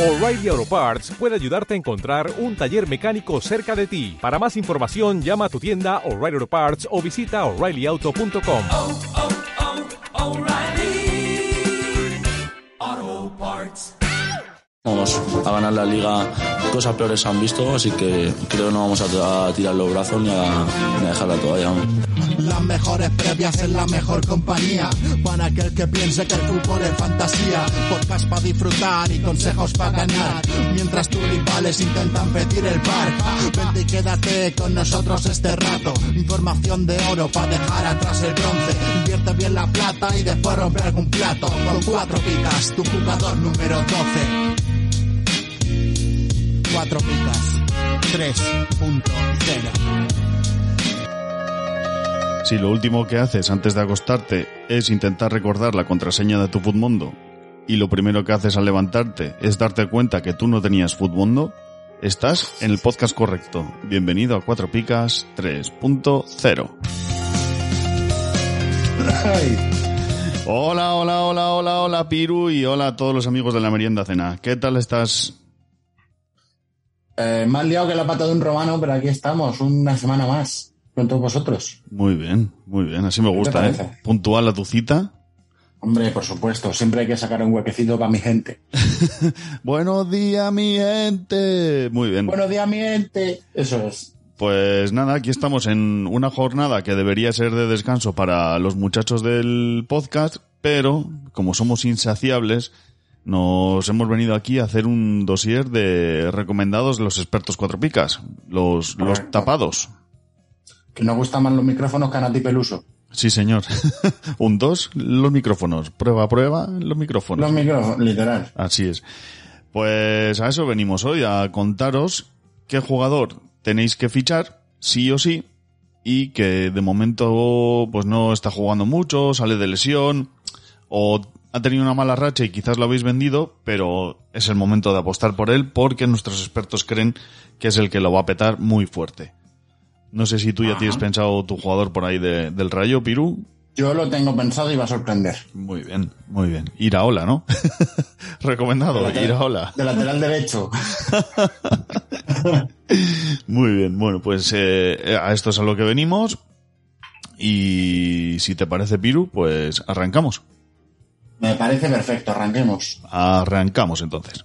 O'Reilly Auto Parts puede ayudarte a encontrar un taller mecánico cerca de ti. Para más información, llama a tu tienda O'Reilly Auto Parts o visita oreillyauto.com. oh, oh, Parts. Vamos a ganar la liga, cosas peores se han visto, así que creo que no vamos a, a tirar los brazos ni a, ni a dejar la toalla. Las mejores previas en la mejor compañía. Para aquel que piense que el fútbol es fantasía. Podcast para disfrutar y consejos para ganar. Mientras tus rivales intentan pedir el par. Vente y quédate con nosotros este rato. Información de oro para dejar atrás el bronce. Invierte bien la plata y después romper algún plato. Con cuatro picas, tu jugador número 12. Cuatro picas. 3.0. Si lo último que haces antes de acostarte es intentar recordar la contraseña de tu Futmundo y lo primero que haces al levantarte es darte cuenta que tú no tenías Futmundo, estás en el podcast correcto. Bienvenido a Cuatro Picas 3.0. Hola, hola, hola, hola, hola, Piru y hola a todos los amigos de la merienda cena. ¿Qué tal estás? Eh, más liado que la pata de un romano, pero aquí estamos, una semana más, con todos vosotros. Muy bien, muy bien, así me gusta, ¿eh? Puntual a tu cita. Hombre, por supuesto, siempre hay que sacar un huequecito para mi gente. Buenos días, mi gente. Muy bien. Buenos días, mi gente. Eso es. Pues nada, aquí estamos en una jornada que debería ser de descanso para los muchachos del podcast, pero como somos insaciables, nos hemos venido aquí a hacer un dossier de recomendados de los expertos cuatro picas, los, los tapados. Que nos gustan más los micrófonos que a Nati Peluso. Sí, señor. un dos, los micrófonos. Prueba, prueba, los micrófonos. Los micrófonos, literal. Así es. Pues a eso venimos hoy, a contaros qué jugador tenéis que fichar, sí o sí, y que de momento pues no está jugando mucho, sale de lesión, o ha tenido una mala racha y quizás lo habéis vendido, pero es el momento de apostar por él porque nuestros expertos creen que es el que lo va a petar muy fuerte. No sé si tú ya tienes pensado tu jugador por ahí de- del Rayo, Pirú. Yo lo tengo pensado y va a sorprender. Muy bien, muy bien. Iraola, ¿no? Recomendado, Iraola. De lateral derecho. Muy bien, bueno, pues eh, a esto es a lo que venimos. Y si te parece, Piru, pues arrancamos. Me parece perfecto, arranquemos. Arrancamos entonces.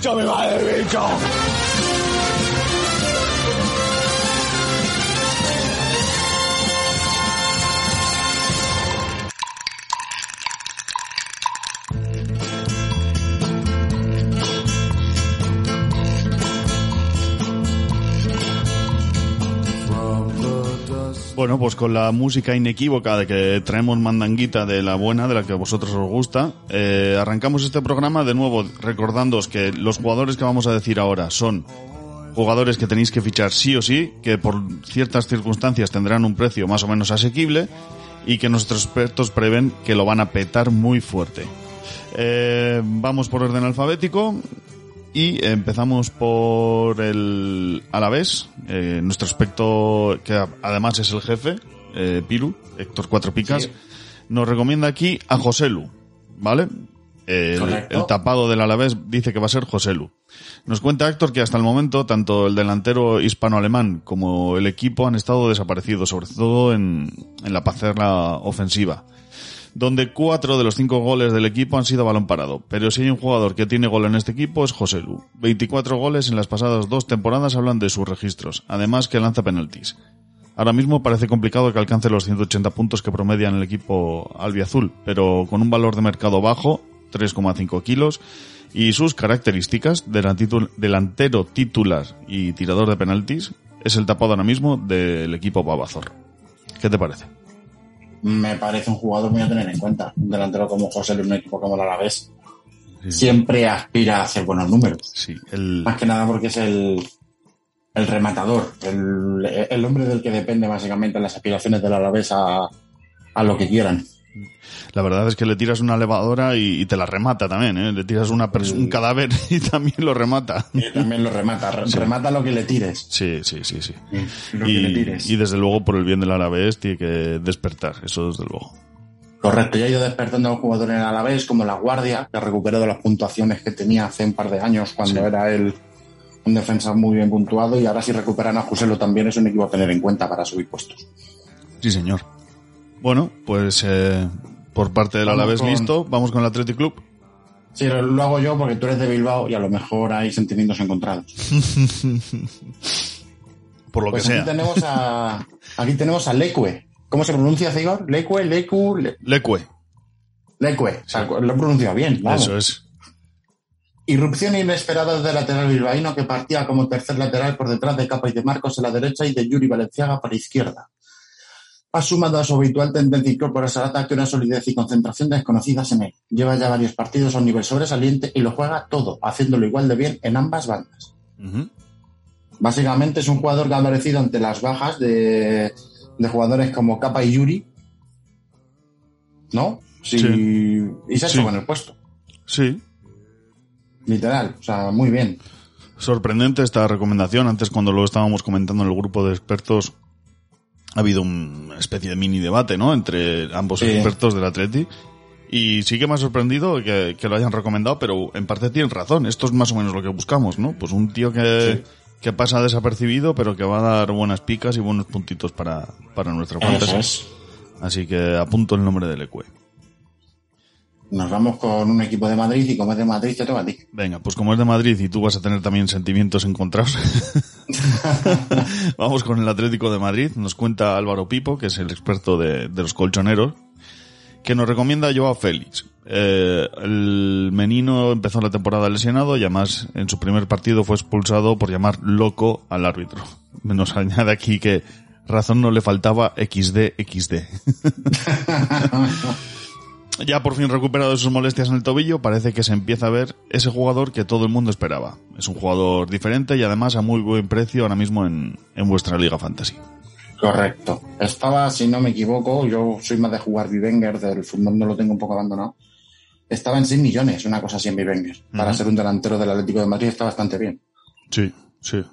me va el bicho! Bueno, pues con la música inequívoca de que traemos mandanguita de la buena, de la que a vosotros os gusta, eh, arrancamos este programa de nuevo recordándoos que los jugadores que vamos a decir ahora son jugadores que tenéis que fichar sí o sí, que por ciertas circunstancias tendrán un precio más o menos asequible y que nuestros expertos prevén que lo van a petar muy fuerte. Eh, vamos por orden alfabético y empezamos por el Alavés, eh, nuestro aspecto que además es el jefe, eh, Piru, Héctor Cuatro Picas, nos recomienda aquí a Joselu, ¿vale? El, tapado del Alavés dice que va a ser Joselu. Nos cuenta Héctor que hasta el momento tanto el delantero hispano-alemán como el equipo han estado desaparecidos, sobre todo en, en la ofensiva donde cuatro de los cinco goles del equipo han sido balón parado. Pero si hay un jugador que tiene gol en este equipo es José Lu. 24 goles en las pasadas dos temporadas hablan de sus registros, además que lanza penaltis. Ahora mismo parece complicado que alcance los 180 puntos que promedian el equipo albiazul, pero con un valor de mercado bajo, 3,5 kilos, y sus características, delantero titular y tirador de penaltis, es el tapado ahora mismo del equipo Babazor. ¿Qué te parece? Me parece un jugador muy a tener en cuenta. Un delantero como José en un equipo como el Alavés siempre aspira a hacer buenos números. Sí, el, Más que nada porque es el, el rematador, el, el hombre del que depende básicamente las aspiraciones del Alavés a, a lo que quieran. La verdad es que le tiras una levadora y, y te la remata también, ¿eh? Le tiras una un cadáver y también lo remata. Y también lo remata, re- remata lo que le tires. Sí, sí, sí, sí. Lo que le Y, tires. y desde luego por el bien del Alavés tiene que despertar, eso desde luego. Correcto, ya ha ido despertando a un jugador en el Alavés como la Guardia, que recuperó de las puntuaciones que tenía hace un par de años cuando Sí. era él un defensa muy bien puntuado y ahora si recuperan a Juselo también es un equipo a tener en cuenta para subir puestos. Sí, señor. Bueno, pues eh, por parte del Alavés con- listo, vamos con el Athletic Club. Sí, lo, lo hago yo porque tú eres de Bilbao y a lo mejor hay sentimientos encontrados. Por lo Pues que aquí sea. tenemos a aquí tenemos a Leque. ¿Cómo se pronuncia, Cigor? Leque, Lecu, Le- Leque. O sea, lo he pronunciado bien. vamos. eso es. Irrupción inesperada del lateral bilbaíno que partía como tercer lateral por detrás de Capa y de Marcos en la derecha y de Yuri Valenciaga para izquierda. Ha sumado a su habitual tendencia a incorporarse al ataque una solidez y concentración desconocidas en él. Lleva ya varios partidos a un nivel sobresaliente y lo juega todo, haciéndolo igual de bien en ambas bandas. Básicamente es un jugador que ha aparecido ante las bajas de, de jugadores como Capa y Yuri. ¿No? Sí. Sí. Y se ha hecho Sí. con el puesto. Sí, Literal. O sea, muy bien. sorprendente esta recomendación. Antes cuando lo estábamos comentando en el grupo de expertos ha habido una especie de mini debate, ¿no? Entre ambos expertos del Atleti. Y sí que me ha sorprendido que, que lo hayan recomendado, pero en parte tienen razón. Esto es más o menos lo que buscamos, ¿no? Pues un tío que, que pasa desapercibido, pero que va a dar buenas picas y buenos puntitos para, para nuestra es. Así que apunto el nombre del Ecue. Nos vamos con un equipo de Madrid y como es de Madrid te toca a ti. Venga, pues como es de Madrid y tú vas a tener también sentimientos encontrados, vamos con el Atlético de Madrid. Nos cuenta Álvaro Pipo, que es el experto de, de los colchoneros, que nos recomienda a Joao Félix. Eh, el menino empezó la temporada lesionado y además en su primer partido fue expulsado por llamar loco al árbitro. Nos añade aquí que razón no le faltaba XD XD. Ya por fin recuperado de sus molestias en el tobillo, parece que se empieza a ver ese jugador que todo el mundo esperaba. Es un jugador diferente y además a muy buen precio ahora mismo en, en vuestra Liga Fantasy. Correcto. Estaba, si no me equivoco, yo soy más de jugar Vivenger, del fútbol no lo tengo un poco abandonado. Estaba en 6 millones, una cosa así en Vivenger. Para ser un delantero del Atlético de Madrid está bastante bien. Sí, sí.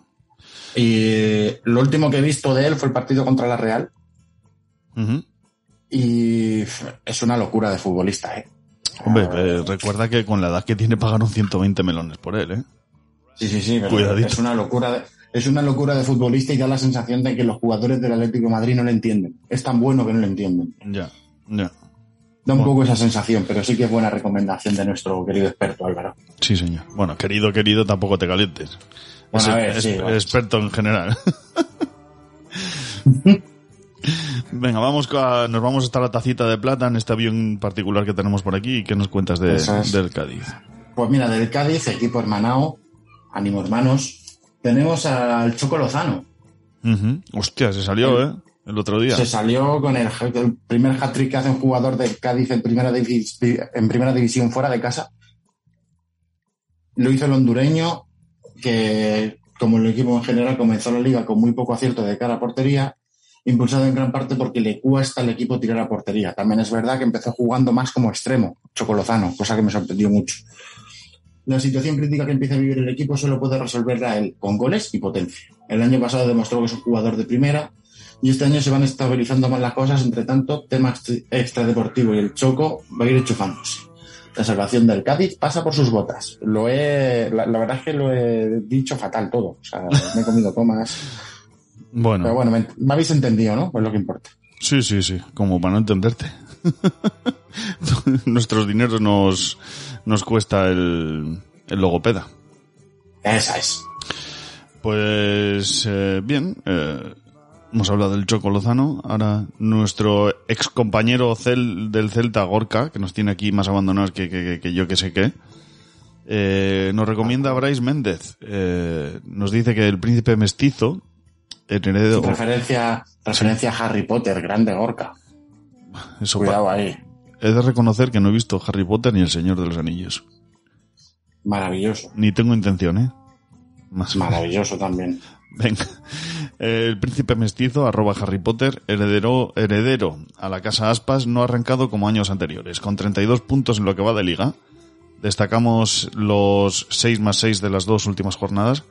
Y lo último que he visto de él fue el partido contra la Real. Y es una locura de futbolista, ¿eh? Hombre, eh, recuerda que con la edad que tiene pagaron 120 melones por él, ¿eh? Sí, sí, sí. pero Cuidadito. Es una locura de, es una locura de futbolista y da la sensación de que los jugadores del Atlético de Madrid no le entienden. Es tan bueno que no le entienden. Ya, ya. Da un Bueno. poco esa sensación, pero sí que es buena recomendación de nuestro querido experto Álvaro. Sí, señor. Bueno, querido, querido, tampoco te calientes. Bueno, es, a ver, es- sí, experto en general. Venga, vamos a- nos vamos hasta la tacita de plata en este avión particular que tenemos por aquí. ¿Qué nos cuentas de, es. del Cádiz? Pues mira, del Cádiz, equipo hermanao, ánimo hermanos, tenemos al Choco Lozano. Ujú. Hostia, se salió, ¿eh? El otro día. Se salió con el, el primer hat-trick que hace un jugador del Cádiz en primera, en primera división fuera de casa. Lo hizo el hondureño, que como el equipo en general comenzó la liga con muy poco acierto de cara a portería, impulsado en gran parte porque le cuesta al equipo tirar a portería. También es verdad que empezó jugando más como extremo, Chocolozano, cosa que me sorprendió mucho. La situación crítica que empieza a vivir el equipo solo puede resolverla él con goles y potencia. El año pasado demostró que es un jugador de primera y este año se van estabilizando más las cosas. Entre tanto, tema extra- extradeportivo y el choco va a ir enchufándose. La salvación del Cádiz pasa por sus botas. Lo he, la, la verdad es que lo he dicho fatal todo. O sea, me he comido comas. Bueno, Pero bueno, me, me habéis entendido, ¿no? Pues lo que importa. sí, sí, sí. Como para no entenderte. Nuestros dineros nos, nos cuesta el, el logopeda. Esa es. Pues eh, bien, eh, Hemos hablado del Choco Lozano. Ahora nuestro ex compañero Cel, del Celta, Gorka, que nos tiene aquí más abandonados que, que- que- yo que sé qué, eh, nos recomienda a Bryce Méndez. Eh, nos dice que el príncipe mestizo, heredero... Referencia, referencia a Harry Potter, grande Gorka. Eso Cuidado ahí. He de reconocer que no he visto Harry Potter ni El Señor de los Anillos. Maravilloso. Ni tengo intención, ¿eh? Más Maravilloso también. Venga. Eh, El príncipe mestizo, arroba Harry Potter, heredero, heredero a la casa Aspas, no ha arrancado como años anteriores, con 32 puntos en lo que va de liga. Destacamos los 6 más 6 de las dos últimas jornadas.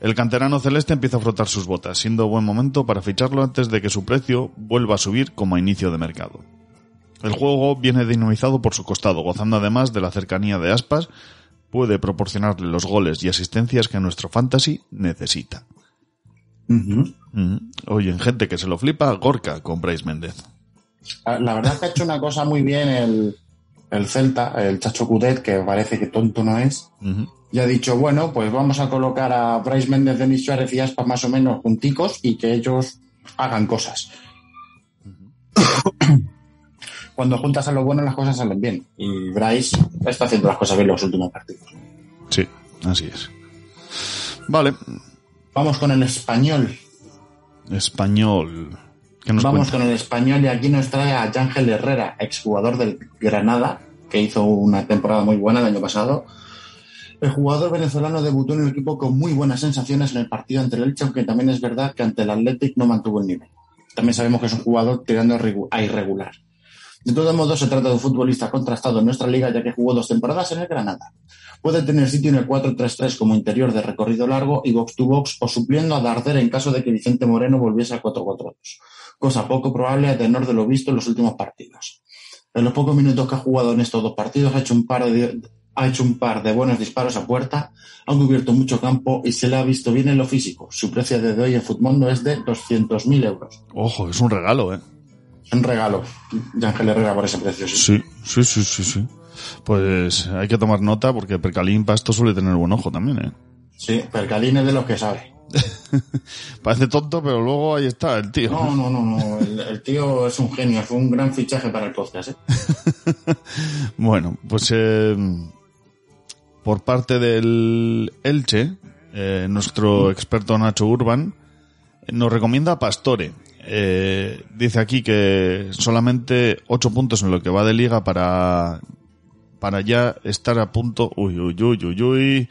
El canterano celeste empieza a frotar sus botas, siendo buen momento para ficharlo antes de que su precio vuelva a subir como a inicio de mercado. El juego viene dinamizado por su costado, gozando además de la cercanía de Aspas, puede proporcionarle los goles y asistencias que nuestro fantasy necesita. Mm. Oye, gente que se lo flipa, Gorka con Bryce Méndez. Ah, La verdad es que ha hecho una cosa muy bien el, el Celta, el Chacho Cudet, que parece que tonto no es. Ujú. Y ha dicho, bueno, pues vamos a colocar a Bryce Méndez, Denis Suárez y Aspas más o menos junticos y que ellos hagan cosas. Cuando juntas a lo bueno las cosas salen bien. Y Bryce está haciendo las cosas bien los últimos partidos. Sí, así es. Vale, Vamos con el español. español. ¿Qué nos Vamos cuenta? con el español y aquí nos trae a Ángel Herrera, exjugador del Granada, que hizo una temporada muy buena el año pasado. El jugador venezolano debutó en el equipo con muy buenas sensaciones en el partido ante el Elche, aunque también es verdad que ante el Athletic no mantuvo el nivel. También sabemos que es un jugador tirando a irregu- a irregular. De todos modos, se trata de un futbolista contrastado en nuestra liga, ya que jugó dos temporadas en el Granada. Puede tener sitio en el 4-3-3 como interior de recorrido largo y box to box o supliendo a Darder en caso de que Vicente Moreno volviese al 4-4-2 cosa poco probable a tenor de lo visto en los últimos partidos. En los pocos minutos que ha jugado en estos dos partidos ha hecho un par de, ha hecho un par de buenos disparos a puerta, ha cubierto mucho campo y se le ha visto bien en lo físico. Su precio de hoy en Futmundo es de 200.000 euros. Ojo, es un regalo, ¿eh? Un regalo de Ángel Herrera por ese precio. sí. Sí, sí, sí, sí, sí. Pues hay que tomar nota porque Percalín para esto suele tener buen ojo también, ¿eh? Sí, Percalín es de los que sabe. Parece tonto, pero luego ahí está el tío. No, no, no, no. El, el tío es un genio, fue un gran fichaje para el podcast. ¿eh? Bueno, pues eh, por parte del Elche, eh, nuestro experto Nacho Urban nos recomienda a Pastore. Eh, dice aquí que solamente 8 puntos en lo que va de liga para, para ya estar a punto. Uy, uy, uy, uy, uy.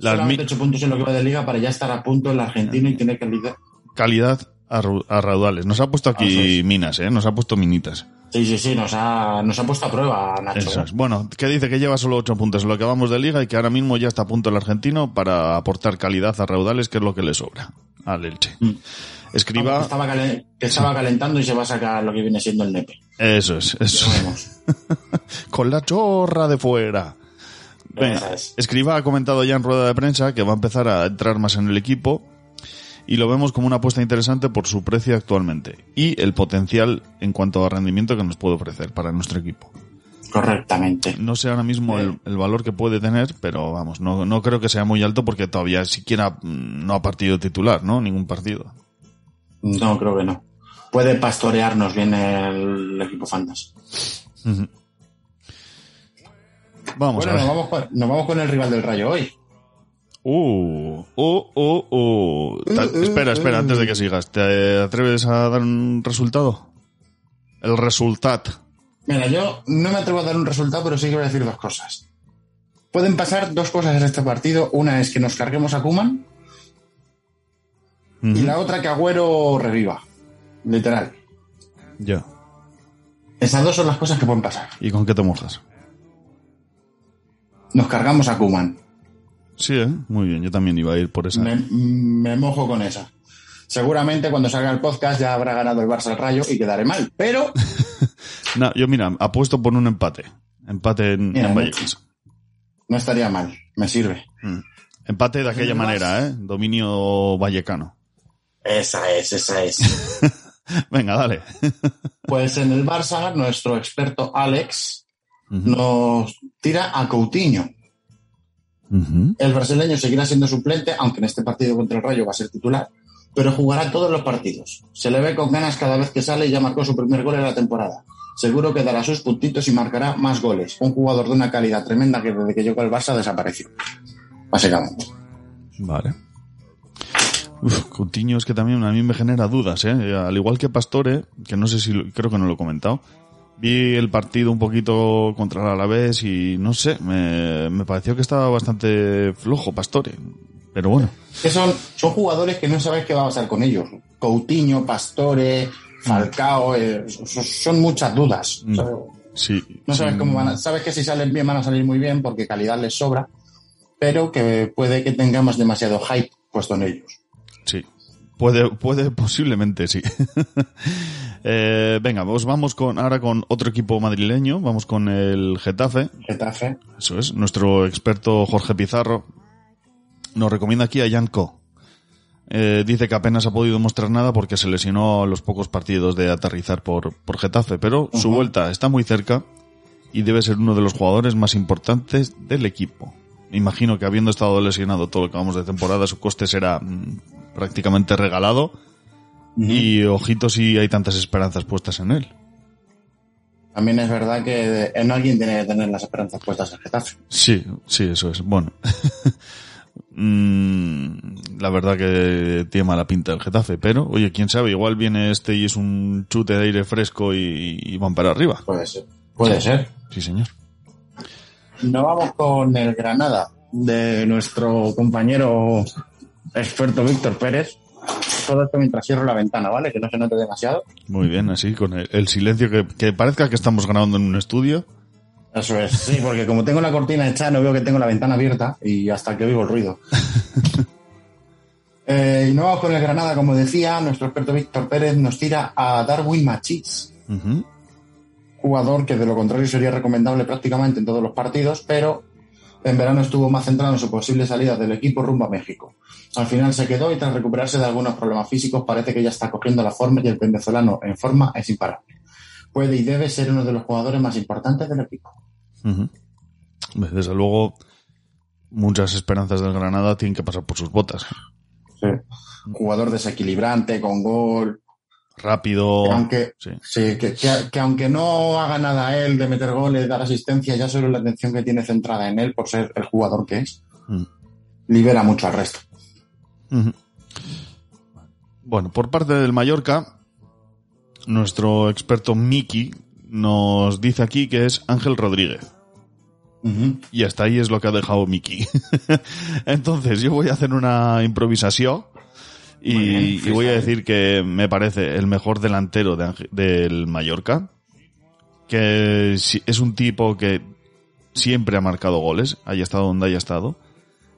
La Solamente 8 puntos en lo que va de liga para ya estar a punto el argentino y tener calidad. calidad a, raudales. Nos ha puesto aquí minas, ¿eh? Nos ha puesto minitas. Sí, sí, sí, nos ha, nos ha puesto a prueba, Nacho. Es. Bueno, que dice que lleva solo 8 puntos en lo que vamos de liga y que ahora mismo ya está a punto el argentino para aportar calidad a raudales, que es lo que le sobra al Elche. Mm. Escriba. Que estaba, calen- que estaba calentando y se va a sacar lo que viene siendo el nepe. Eso es, eso. Con la chorra de fuera. Escriba ha comentado ya en rueda de prensa que va a empezar a entrar más en el equipo y lo vemos como una apuesta interesante por su precio actualmente y el potencial en cuanto a rendimiento que nos puede ofrecer para nuestro equipo. Correctamente. No sé ahora mismo el, el valor que puede tener, pero vamos, no, no creo que sea muy alto porque todavía siquiera mm, no ha partido titular, ¿no? Ningún partido. No, creo que no. Puede pastorearnos bien el equipo Fantas. Ujú. Vamos Bueno, a nos vamos, con, nos vamos con el rival del Rayo hoy. Uh, uh, uh, uh. Ta- espera, espera, antes de que sigas. ¿Te atreves a dar un resultado? El resultado. Mira, yo no me atrevo a dar un resultado, pero sí que voy a decir dos cosas. Pueden pasar dos cosas en este partido. Una es que nos carguemos a Kuman y la otra que Agüero reviva. Literal. Ya. Esas dos son las cosas que pueden pasar. ¿Y con qué te mojas? Nos cargamos a Kuman. Sí, ¿eh? Muy bien, yo también iba a ir por esa. Me, me mojo con esa. Seguramente cuando salga el podcast ya habrá ganado el Barça al Rayo y quedaré mal. Pero No, yo mira, apuesto por un empate. Empate en, Mira, en ¿no? Vallecas. no estaría mal. Me sirve. Mm. Empate de aquella ¿Más? manera, ¿eh? Dominio vallecano. Esa es, esa es. Venga, dale. Pues en el Barça, nuestro experto Alex nos tira a Coutinho. El brasileño seguirá siendo suplente, aunque en este partido contra el Rayo va a ser titular. pero jugará todos los partidos. Se le ve con ganas cada vez que sale y ya marcó su primer gol en la temporada. Seguro que dará sus puntitos y marcará más goles. Un jugador de una calidad tremenda que desde que llegó al Barça desapareció. Básicamente. Vale. Uf, Coutinho es que también a mí me genera dudas, ¿eh? Al igual que Pastore, que no sé si, creo que no lo he comentado. Vi el partido un poquito contra el Alavés y no sé, me, me pareció que estaba bastante flojo Pastore. Pero bueno, Que son, son jugadores que no sabes qué va a pasar con ellos. Coutinho, Pastore, Falcao, eh, son, muchas dudas. O sea, sí. no sabes sí, cómo van a, sabes que si salen bien van a salir muy bien porque calidad les sobra, pero que puede que tengamos demasiado hype puesto en ellos. Sí. Puede, puede, posiblemente sí. Eh, venga, pues vamos con, ahora con otro equipo madrileño, vamos con el Getafe. Getafe. Eso es, nuestro experto Jorge Pizarro nos recomienda aquí a Yanko. Eh, dice que apenas ha podido mostrar nada porque se lesionó a los pocos partidos de aterrizar por, por Getafe, pero su vuelta está muy cerca y debe ser uno de los jugadores más importantes del equipo. Imagino que habiendo estado lesionado todo lo que vamos de temporada, su coste será mm, prácticamente regalado y ojito si hay tantas esperanzas puestas en él. También es verdad que en alguien tiene que tener las esperanzas puestas en Getafe. Sí, sí, eso es. Bueno. Mm, la verdad que tiene mala pinta el Getafe, pero oye, quién sabe, igual viene este y es un chute de aire fresco y, y van para arriba. Puede ser. Puede ser. Sí, señor. Nos vamos con el Granada de nuestro compañero experto Víctor Pérez. Todo esto mientras cierro la ventana, ¿vale? Que no se note demasiado. Muy bien, así, con el, el silencio que, que parezca que estamos grabando en un estudio. Eso es, sí, porque como tengo la cortina hecha, no veo que tengo la ventana abierta y hasta que oigo el ruido. Eh, y no vamos con el Granada, como decía, nuestro experto Víctor Pérez nos tira a Darwin Machís, Ujú. jugador que de lo contrario sería recomendable prácticamente en todos los partidos, pero en verano estuvo más centrado en su posible salida del equipo rumbo a México. Al final se quedó y tras recuperarse de algunos problemas físicos parece que ya está cogiendo la forma y el venezolano en forma es imparable. Puede y debe ser uno de los jugadores más importantes del equipo. Ujú. Desde luego, muchas esperanzas del Granada tienen que pasar por sus botas. Sí. Jugador desequilibrante, con gol. Rápido. Que aunque, Sí. sí, que, que- que aunque no haga nada él de meter goles, dar asistencia, ya solo la atención que tiene centrada en él por ser el jugador que es, Mm. libera mucho al resto. Bueno, por parte del Mallorca, nuestro experto Miki nos dice aquí que es Ángel Rodríguez. Y hasta ahí es lo que ha dejado Miki. Entonces, yo voy a hacer una improvisación y, Muy bien, y voy a decir que me parece el mejor delantero de del Mallorca. Que es un tipo que siempre ha marcado goles, haya estado donde haya estado.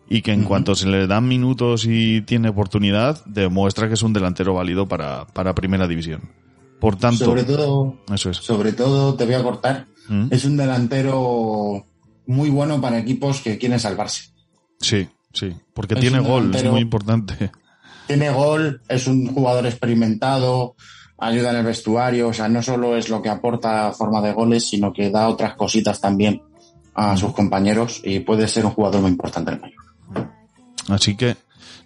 Y que en cuanto se le dan minutos y tiene oportunidad, demuestra que es un delantero válido para, para primera división. Por tanto, Sobre todo, eso es. sobre todo, te voy a cortar, ¿Mm? es un delantero muy bueno para equipos que quieren salvarse. Sí, sí. Porque Es tiene gol, es muy importante. Tiene gol, es un jugador experimentado, ayuda en el vestuario, o sea, no solo es lo que aporta forma de goles, sino que da otras cositas también a sus compañeros y puede ser un jugador muy importante en el Mallorca. Así que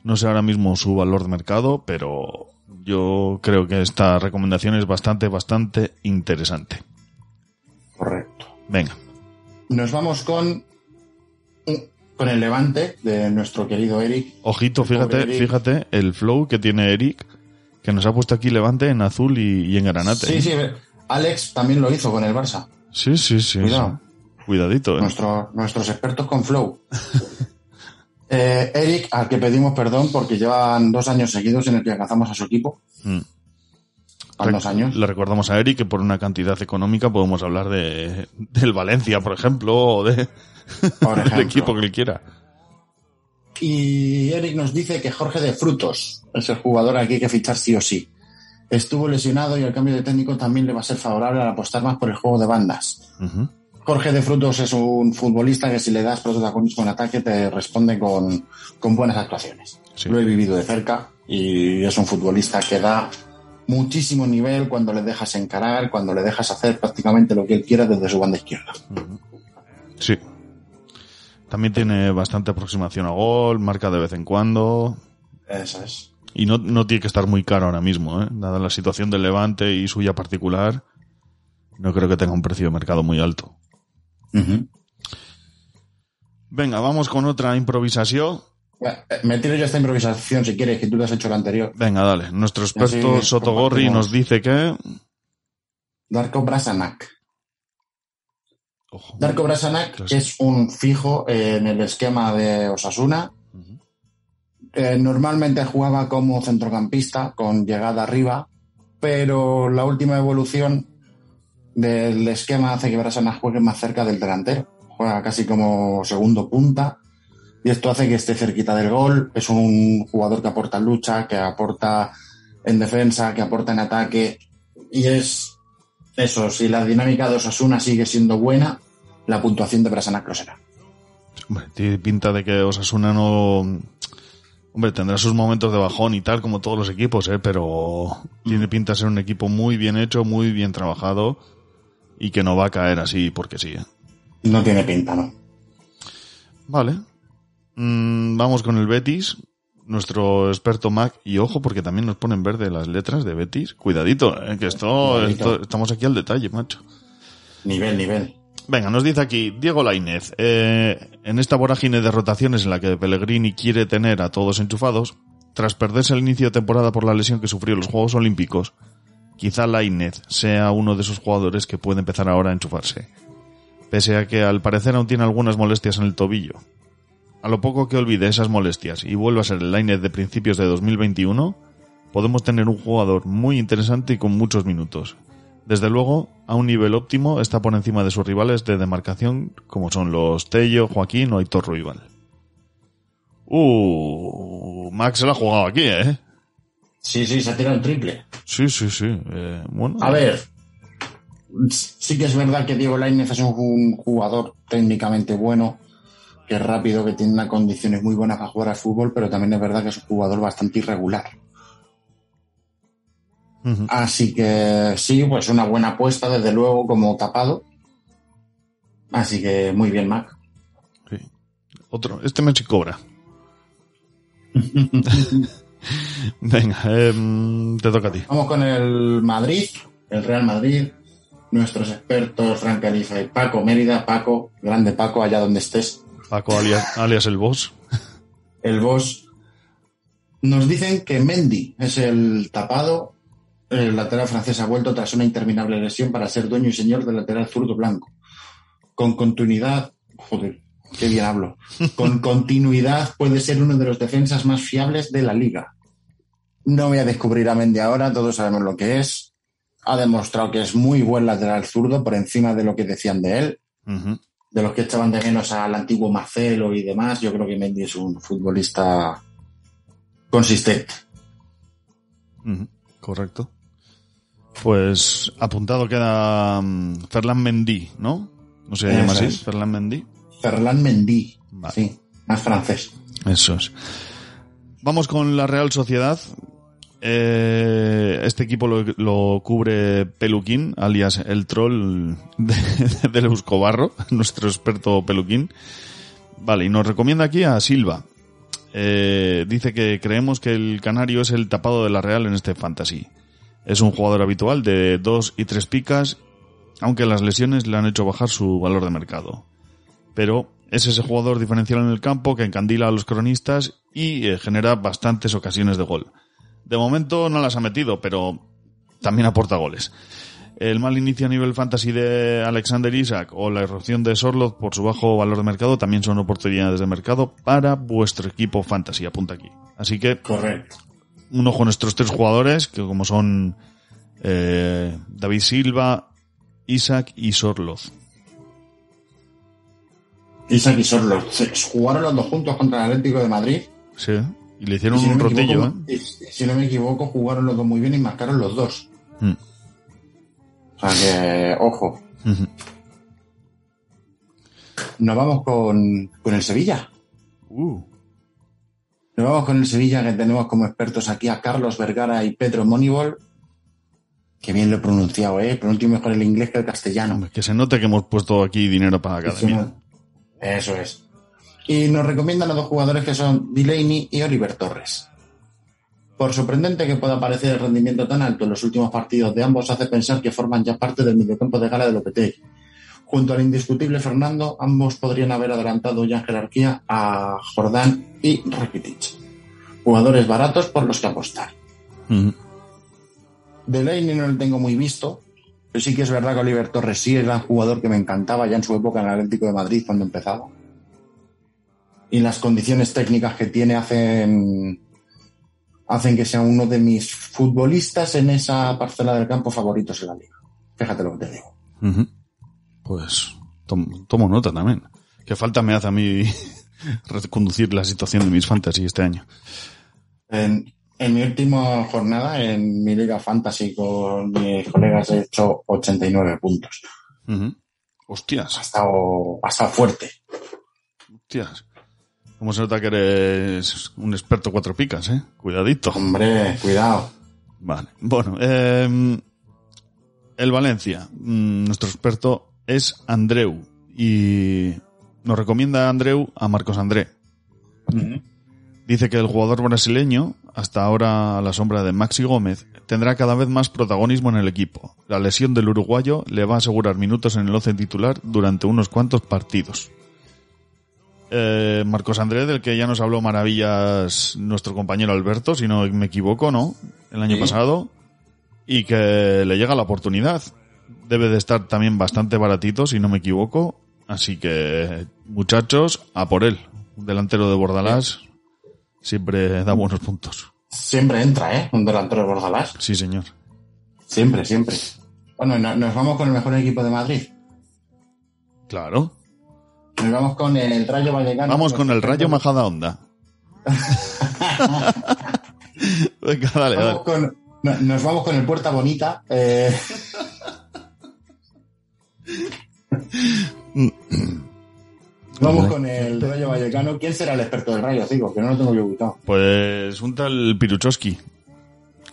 no sé ahora mismo su valor de mercado, pero yo creo que esta recomendación es bastante, bastante interesante. Correcto. Venga. Nos vamos con, con el Levante de nuestro querido Eric. Ojito, fíjate, Eric. fíjate el flow que tiene Eric, que nos ha puesto aquí Levante en azul y, y en granate. Sí, sí, Alex también lo hizo con el Barça. Sí, sí, sí. Cuidado. sí. Cuidadito, ¿eh? Nuestro- nuestros expertos con Flow. Eh, Eric, al que pedimos perdón porque llevan dos años seguidos en el que alcanzamos a su equipo. Mm. Años. Le recordamos a Eric que por una cantidad económica podemos hablar de del Valencia, por ejemplo, o de Por equipo que él quiera. Y Eric nos dice que Jorge de Frutos es el jugador al que hay que fichar sí o sí. Estuvo lesionado y el cambio de técnico también le va a ser favorable al apostar más por el juego de bandas. Jorge de Frutos es un futbolista que si le das protagonismo en ataque te responde con, con buenas actuaciones. Sí. Lo he vivido de cerca y es un futbolista que da muchísimo nivel cuando le dejas encarar, cuando le dejas hacer prácticamente lo que él quiera desde su banda izquierda. Sí. También tiene bastante aproximación a gol, marca de vez en cuando. Eso es. Y no, no tiene que estar muy caro ahora mismo, ¿eh? Dada la situación del Levante y suya particular, no creo que tenga un precio de mercado muy alto. Venga, vamos con otra improvisación. Eh, Me tiro yo esta improvisación si quieres, que tú te has hecho la anterior. Venga, dale. Nuestro experto Así Sotogorri nos dice que... Darko Brasanac. Ojo. Darko Clásico. es un fijo en el esquema de Osasuna. Eh, normalmente jugaba como centrocampista con llegada arriba, pero la última evolución del esquema hace que Brasanac juegue más cerca del delantero. Juega casi como segundo punta y esto hace que esté cerquita del gol. Es un jugador que aporta lucha, que aporta en defensa, que aporta en ataque y es eso. Si la dinámica de Osasuna sigue siendo buena, la puntuación de Brasanac lo será. Hombre, tiene pinta de que Osasuna no... Hombre, tendrá sus momentos de bajón y tal, como todos los equipos, ¿eh? Pero tiene pinta de ser un equipo muy bien hecho, muy bien trabajado y que no va a caer así porque sí. ¿eh? No tiene pinta, ¿no? Vale. Mm, vamos con el Betis, nuestro experto Mac. Y ojo, porque también nos ponen verde las letras de Betis. Cuidadito, ¿eh? que esto, estamos aquí al detalle, macho. Nivel, nivel. Venga, nos dice aquí Diego Lainez. eh, en esta vorágine de rotaciones en la que Pellegrini quiere tener a todos enchufados, tras perderse el inicio de temporada por la lesión que sufrió en los Juegos Olímpicos, quizá Lainez sea uno de esos jugadores que puede empezar ahora a enchufarse. Pese a que al parecer aún tiene algunas molestias en el tobillo. A lo poco que olvide esas molestias y vuelva a ser el Lainez de principios de 2021, podemos tener un jugador muy interesante y con muchos minutos. Desde luego, a un nivel óptimo está por encima de sus rivales de demarcación como son los Tello, Joaquín o Aitor Ruibal. Uh, Max se la ha jugado aquí, ¿eh? Sí, sí, se ha tirado un triple. Sí, sí, sí. eh, bueno, A ver, sí que es verdad que Diego Lainez es un jugador técnicamente bueno, que es rápido, que tiene unas condiciones muy buenas para jugar al fútbol, pero también es verdad que es un jugador bastante irregular. Así que sí, pues una buena apuesta, desde luego, como tapado. Así que muy bien, Mac. sí. Otro, este me cobra. Venga, em, te toca a ti. Vamos con el Madrid, el Real Madrid, nuestros expertos Fran Califa y Paco Mérida. Paco, grande Paco, allá donde estés. Paco alias, alias el boss. el boss. Nos dicen que Mendy es el tapado. El lateral francés ha vuelto tras una interminable lesión para ser dueño y señor del lateral zurdo blanco. Con continuidad, joder, qué bien hablo. Con continuidad puede ser uno de los defensas más fiables de la liga. No voy a descubrir a Mendy ahora, todos sabemos lo que es. Ha demostrado que es muy buen lateral zurdo por encima de lo que decían de él. De los que echaban de menos al antiguo Marcelo y demás, yo creo que Mendy es un futbolista consistente. Correcto. Pues apuntado queda mm, Ferland Mendy, ¿no? No se llama así. Ferland Mendy. Ferland Mendy, Vale. sí, más francés. Eso es. Vamos con la Real Sociedad. Eh, este equipo lo, cubre Peluquín, alias el troll de, del Euskobarro, nuestro experto Peluquín. Vale, y nos recomienda aquí a Silva. Eh, dice que creemos que el canario es el tapado de la Real en este fantasy. Es un jugador habitual de dos y tres picas, aunque las lesiones le han hecho bajar su valor de mercado pero es ese jugador diferencial en el campo que encandila a los cronistas y eh, genera bastantes ocasiones de gol. De momento no las ha metido, pero también aporta goles. El mal inicio a nivel fantasy de Alexander Isaac o la irrupción de Sorloth por su bajo valor de mercado también son oportunidades de mercado para vuestro equipo fantasy, apunta aquí. Así que Correcto. un ojo a nuestros tres jugadores, que como son eh, David Silva, Isaac y Sorloth. Isaac y Sorlo se- jugaron los dos juntos contra el Atlético de Madrid. Sí, y le hicieron Y si no un me rotillo, ¿eh? equivoco- y si no me equivoco, jugaron los dos muy bien y marcaron los dos. Mm. O sea que, ojo, nos vamos con, con el Sevilla. Uh, Nos vamos con el Sevilla, que tenemos como expertos aquí a Carlos Vergara y Pedro Monibol. Que bien lo he pronunciado, ¿eh? Pronuncio mejor el inglés que el castellano. que se note que hemos puesto aquí dinero para la academia. Eso es. Y nos recomiendan a dos jugadores que son Delaney y Oliver Torres. Por sorprendente que pueda parecer el rendimiento tan alto en los últimos partidos de ambos, hace pensar que forman ya parte del mediocampo de gala de Lopetegui. Junto al indiscutible Fernando, ambos podrían haber adelantado ya en jerarquía a Jordán y Rakitic. Jugadores baratos por los que apostar. Ujú. Delaney no lo tengo muy visto, pero sí que es verdad que Oliver Torres sí era un jugador que me encantaba ya en su época en el Atlético de Madrid cuando empezaba. Y las condiciones técnicas que tiene hacen hacen que sea uno de mis futbolistas en esa parcela del campo favoritos en la liga. Fíjate lo que te digo. Pues tom- tomo nota también. Que falta me hace a mí reconducir la situación de mis fantasy este año. En, en mi última jornada, en mi liga fantasy con mis colegas, he hecho 89 puntos. Ujú. Hostias, Ha estado, ha estado fuerte. hostias. Cómo se nota que eres un experto cuatro picas, eh. Cuidadito. Hombre, cuidado. Vale. Bueno, eh, el Valencia, mm, nuestro experto es Andreu y nos recomienda Andreu a Marcos André. Dice que el jugador brasileño, hasta ahora a la sombra de Maxi Gómez, tendrá cada vez más protagonismo en el equipo. La lesión del uruguayo le va a asegurar minutos en el once titular durante unos cuantos partidos. Eh, Marcos André, del que ya nos habló maravillas nuestro compañero Alberto, si no me equivoco, ¿no? El año Sí. pasado. Y que le llega la oportunidad. Debe de estar también bastante baratito, si no me equivoco. Así que, muchachos, a por él. Un delantero de Bordalás siempre da buenos puntos. Siempre entra, ¿eh? Un delantero de Bordalás. Sí, señor. Siempre, siempre. Bueno, no- nos vamos con el mejor equipo de Madrid. Claro. Nos vamos con el Rayo Vallecano. Vamos con el Rayo Majada Onda. Venga, dale, dale. Vamos con- no- nos vamos con el Puerta Bonita. eh, vamos con el Rayo Vallecano. ¿Quién será el experto del Rayo? Digo, que no lo tengo yo ubicado. Pues un tal Piruchowski.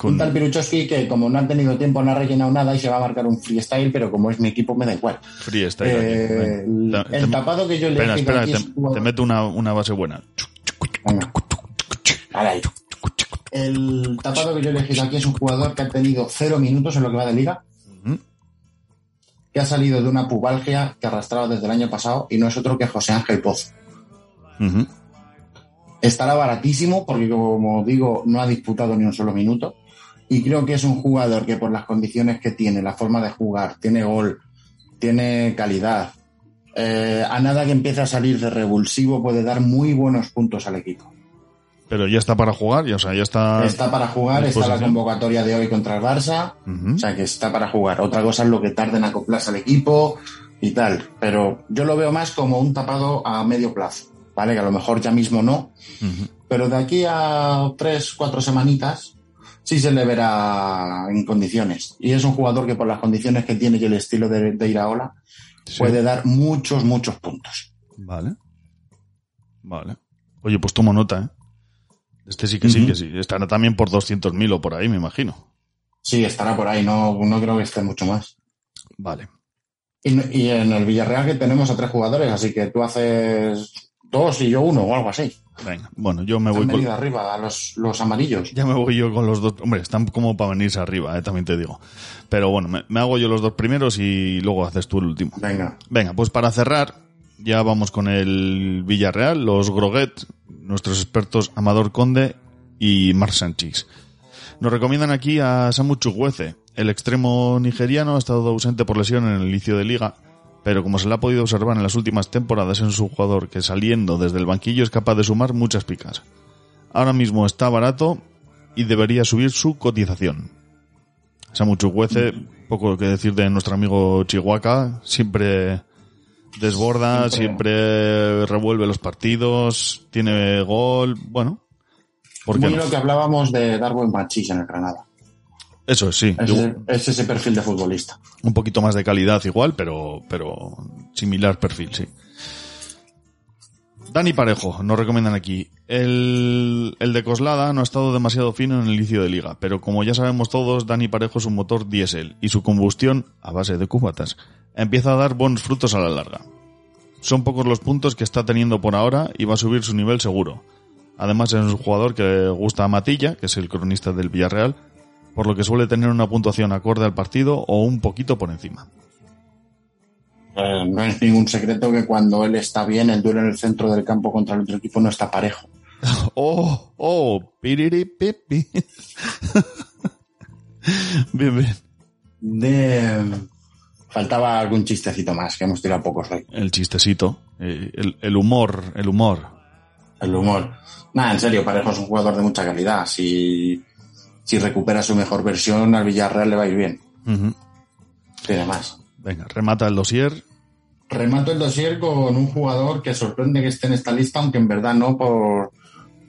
Con- Un tal Piruchowski que como no han tenido tiempo no ha rellenado nada y se va a marcar un freestyle, pero como es mi equipo me da igual. Freestyle. Eh, el- Te- el tapado que yo le Espera, he espera, te, es jugador- te meto una, una base buena. El tapado que yo he elegido aquí es un jugador que ha tenido cero minutos en lo que va de liga, que ha salido de una pubalgia que arrastraba desde el año pasado y no es otro que José Ángel Pozo. Estará baratísimo porque, como digo, no ha disputado ni un solo minuto. Y creo que es un jugador que por las condiciones que tiene, la forma de jugar, tiene gol, tiene calidad. eh, a nada que empiece a salir de revulsivo puede dar muy buenos puntos al equipo. Pero ya está para jugar, ya, o sea, ya está. Está para jugar, está la convocatoria de hoy contra el Barça. O sea que está para jugar. Otra cosa es lo que tarda en acoplarse al equipo y tal. Pero yo lo veo más como un tapado a medio plazo. ¿Vale? Que a lo mejor ya mismo no. Pero de aquí a tres, cuatro semanitas sí se le verá en condiciones. Y es un jugador que por las condiciones que tiene y el estilo de, de Iraola Sí. puede dar muchos, muchos puntos. Vale. Vale. Oye, pues tomo nota, ¿eh? Este sí que sí, que sí. Estará también por 200.000 o por ahí, me imagino. Sí, estará por ahí. No, no creo que esté mucho más. Vale. Y, y en el Villarreal que tenemos a tres jugadores, así que tú haces dos y yo uno o algo así. Venga. Bueno, yo me voy Han con... venido arriba a los, los amarillos. Ya me voy yo con los dos. Hombre, están como para venirse arriba, eh, también te digo. Pero bueno, me, me hago yo los dos primeros y luego haces tú el último. Venga. Venga, pues para cerrar, ya vamos con el Villarreal, los Groguet, nuestros expertos Amador Conde y Marc Sánchez. Nos recomiendan aquí a Samu Chukwueze. El extremo nigeriano ha estado ausente por lesión en el inicio de liga, pero como se le ha podido observar en las últimas temporadas, es un jugador que saliendo desde el banquillo es capaz de sumar muchas picas. Ahora mismo está barato y debería subir su cotización. Samu Chukwueze, poco que decir de nuestro amigo Chihuahua, siempre desborda, Siempre. siempre, revuelve los partidos, tiene gol, bueno. ¿Por qué Muy no? lo que hablábamos de dar buen machis en el Granada. Eso es, sí. Es, Yo- ese- es ese perfil de futbolista. un poquito más de calidad igual, pero, pero similar perfil, sí. Dani Parejo, nos recomiendan aquí. El, el de Coslada no ha estado demasiado fino en el inicio de liga, pero como ya sabemos todos, Dani Parejo es un motor diésel y su combustión, a base de cubatas, empieza a dar buenos frutos a la larga. Son pocos los puntos que está teniendo por ahora y va a subir su nivel seguro. Además es un jugador que le gusta a Matilla, que es el cronista del Villarreal, por lo que suele tener una puntuación acorde al partido o un poquito por encima. Eh, no es ningún secreto que cuando él está bien, el duelo en el centro del campo contra el otro equipo no está parejo. Oh, oh, piriripipi. bien, bien. De... Faltaba algún chistecito más, que hemos tirado pocos hoy. El chistecito, eh, el, el humor, el humor. El humor. Nada, en serio, Parejo es un jugador de mucha calidad. Si, si recupera su mejor versión, al Villarreal le va a ir bien. Tiene más. Venga, remata el dossier. Remato el dossier con un jugador que sorprende que esté en esta lista, aunque en verdad no por,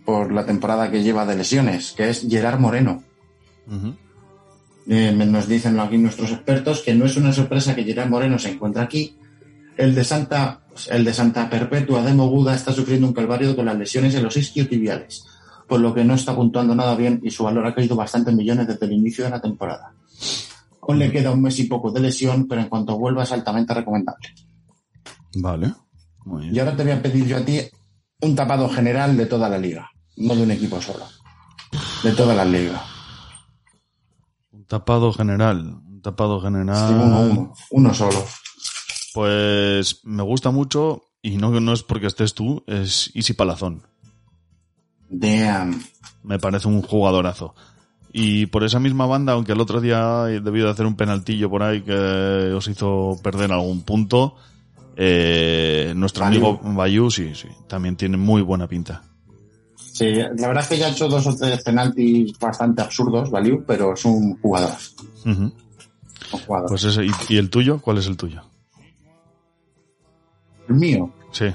por la temporada que lleva de lesiones, que es Gerard Moreno. Eh, nos dicen aquí nuestros expertos que no es una sorpresa que Gerard Moreno se encuentra aquí. El de Santa, el de Santa Perpetua de Moguda está sufriendo un calvario con las lesiones en los isquiotibiales, por lo que no está puntuando nada bien y su valor ha caído bastante en millones desde el inicio de la temporada. Aún le queda un mes y poco de lesión, pero en cuanto vuelva es altamente recomendable. Vale. Muy bien. Y ahora te voy a pedir yo a ti un tapado general de toda la liga, no de un equipo solo. De toda la liga. Un tapado general. Un tapado general. Sí, uno, uno, uno solo. Pues me gusta mucho, y no, no es porque estés tú, es Easy Palazón. Damn. Me parece un jugadorazo. Y por esa misma banda, aunque el otro día debió de hacer un penaltillo por ahí que os hizo perder algún punto, eh, nuestro Bayou. amigo Bayou, sí, sí, también tiene muy buena pinta. Sí, la verdad es que ya ha hecho dos o tres penaltis bastante absurdos, Valiu, pero es un jugador. Un jugador. Pues ese, ¿y, y el tuyo? ¿Cuál es el tuyo? el mío, Sí.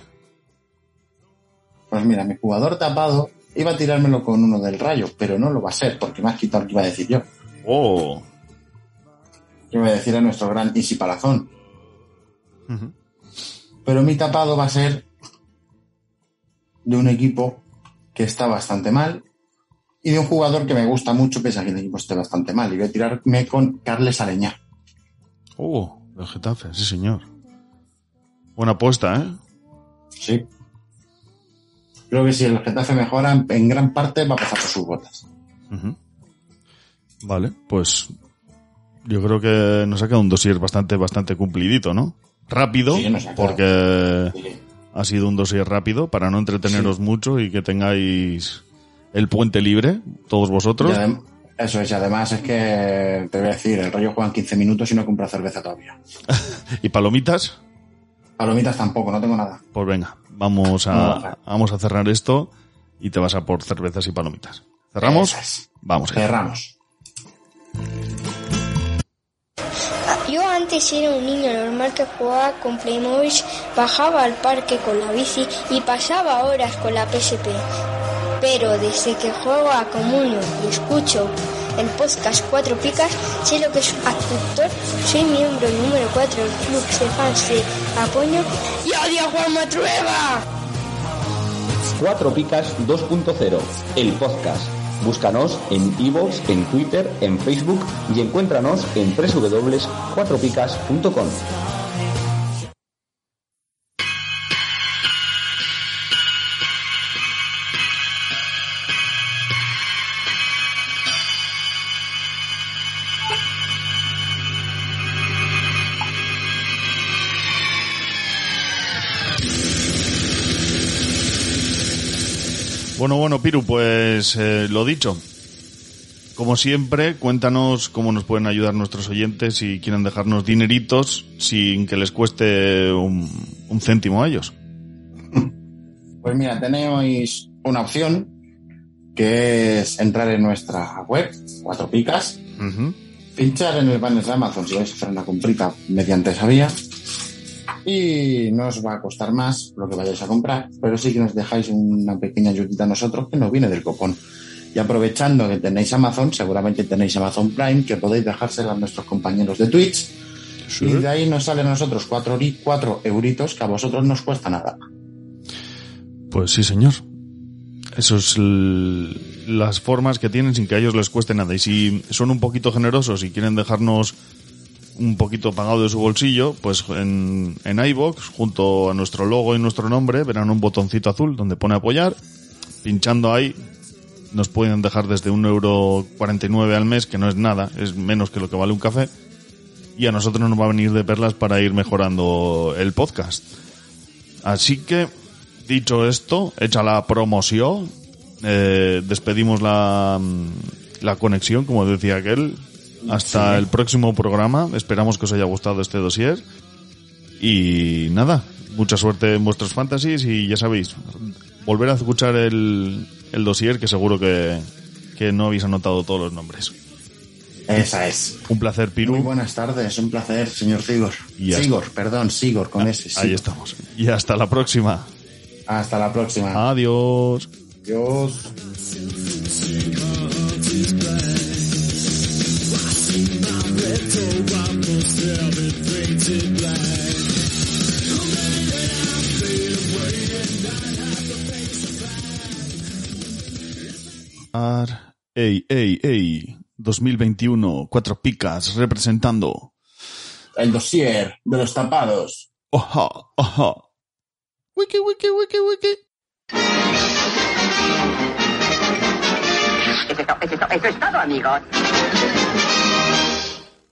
pues mira, mi jugador tapado iba a tirármelo con uno del rayo, pero no lo va a ser, porque me has quitado lo que iba a decir yo. Oh. Yo iba a decir a nuestro gran Isi Palazón. Pero mi tapado va a ser de un equipo que está bastante mal y de un jugador que me gusta mucho, pese a que el equipo esté bastante mal. Y voy a tirarme con Carles Aleñá. Oh, el Getafe, sí señor. Buena apuesta, ¿eh? Sí. Creo que si el Getafe mejora, en, gran parte va a pasar por sus botas. Vale, pues yo creo que nos ha quedado un dossier bastante, bastante cumplidito, ¿no? Rápido, Sí, porque Sí. ha sido un dossier rápido para no entreteneros mucho y que tengáis el puente libre, todos vosotros. Eso es, y además es que te voy a decir, el rollo juegan 15 minutos y no compra cerveza todavía. Y palomitas, Palomitas tampoco, no tengo nada. pues venga, vamos a, vamos a cerrar esto y te vas a por cervezas y palomitas. ¿Cerramos? Vamos. allá. Cerramos. Yo antes era un niño normal que jugaba con Playmobil, bajaba al parque con la bici y pasaba horas con la PSP. Pero desde que juego a Comunio y escucho el podcast Cuatro Picas, sé lo que es actor, soy miembro número 4 del club de fans de Apoño y odio a Juan Matrueva. Cuatro Picas 2.0, el podcast. Búscanos en iVoox, en Twitter, en Facebook y encuéntranos en www.cuatropicas.com. Piru, pues eh, lo dicho. Como siempre, cuéntanos cómo nos pueden ayudar nuestros oyentes si quieren dejarnos dineritos sin que les cueste un, un céntimo a ellos. Pues mira, tenéis una opción que es entrar en nuestra web, Cuatro Picas, pinchar en el banner de Amazon si vais a hacer una comprita mediante esa vía y no os va a costar más lo que vayáis a comprar, pero sí que nos dejáis una pequeña ayudita a nosotros que nos viene del copón. Y aprovechando que tenéis Amazon, seguramente tenéis Amazon Prime, que podéis dejárselo a nuestros compañeros de Twitch. Y de ahí nos salen a nosotros cuatro, cuatro euritos que a vosotros no os cuesta nada. Pues sí, señor. Eso es las formas que tienen sin que a ellos les cueste nada. Y si son un poquito generosos y quieren dejarnos un poquito pagado de su bolsillo, pues en, en iVoox, junto a nuestro logo y nuestro nombre, verán un botoncito azul donde pone apoyar. pinchando ahí nos pueden dejar desde un euro 49 al mes, que no es nada, es menos que lo que vale un café. Y a nosotros nos va a venir de perlas para ir mejorando el podcast. Así que, dicho esto, hecha la promoción, eh, despedimos la, la conexión, como decía aquel. Hasta Sí. el próximo programa. Esperamos que os haya gustado este dossier. Y nada, mucha suerte en vuestros fantasies y ya sabéis, volver a escuchar el, el dossier que seguro que, que no habéis anotado todos los nombres. Esa es. Un placer, Piru. Muy buenas tardes, un placer, señor Sigor. Y hasta- Sigor, perdón, Sigor, con ese. Ahí estamos. Y hasta la próxima. Hasta la próxima. Adiós. Adiós. Ey, ey, ey. 2021, cuatro picas representando. El dossier de los tapados. Oja, oja. Wiki, wiki, wiki, wiki. Eso es, to- eso es to- eso es todo, amigos.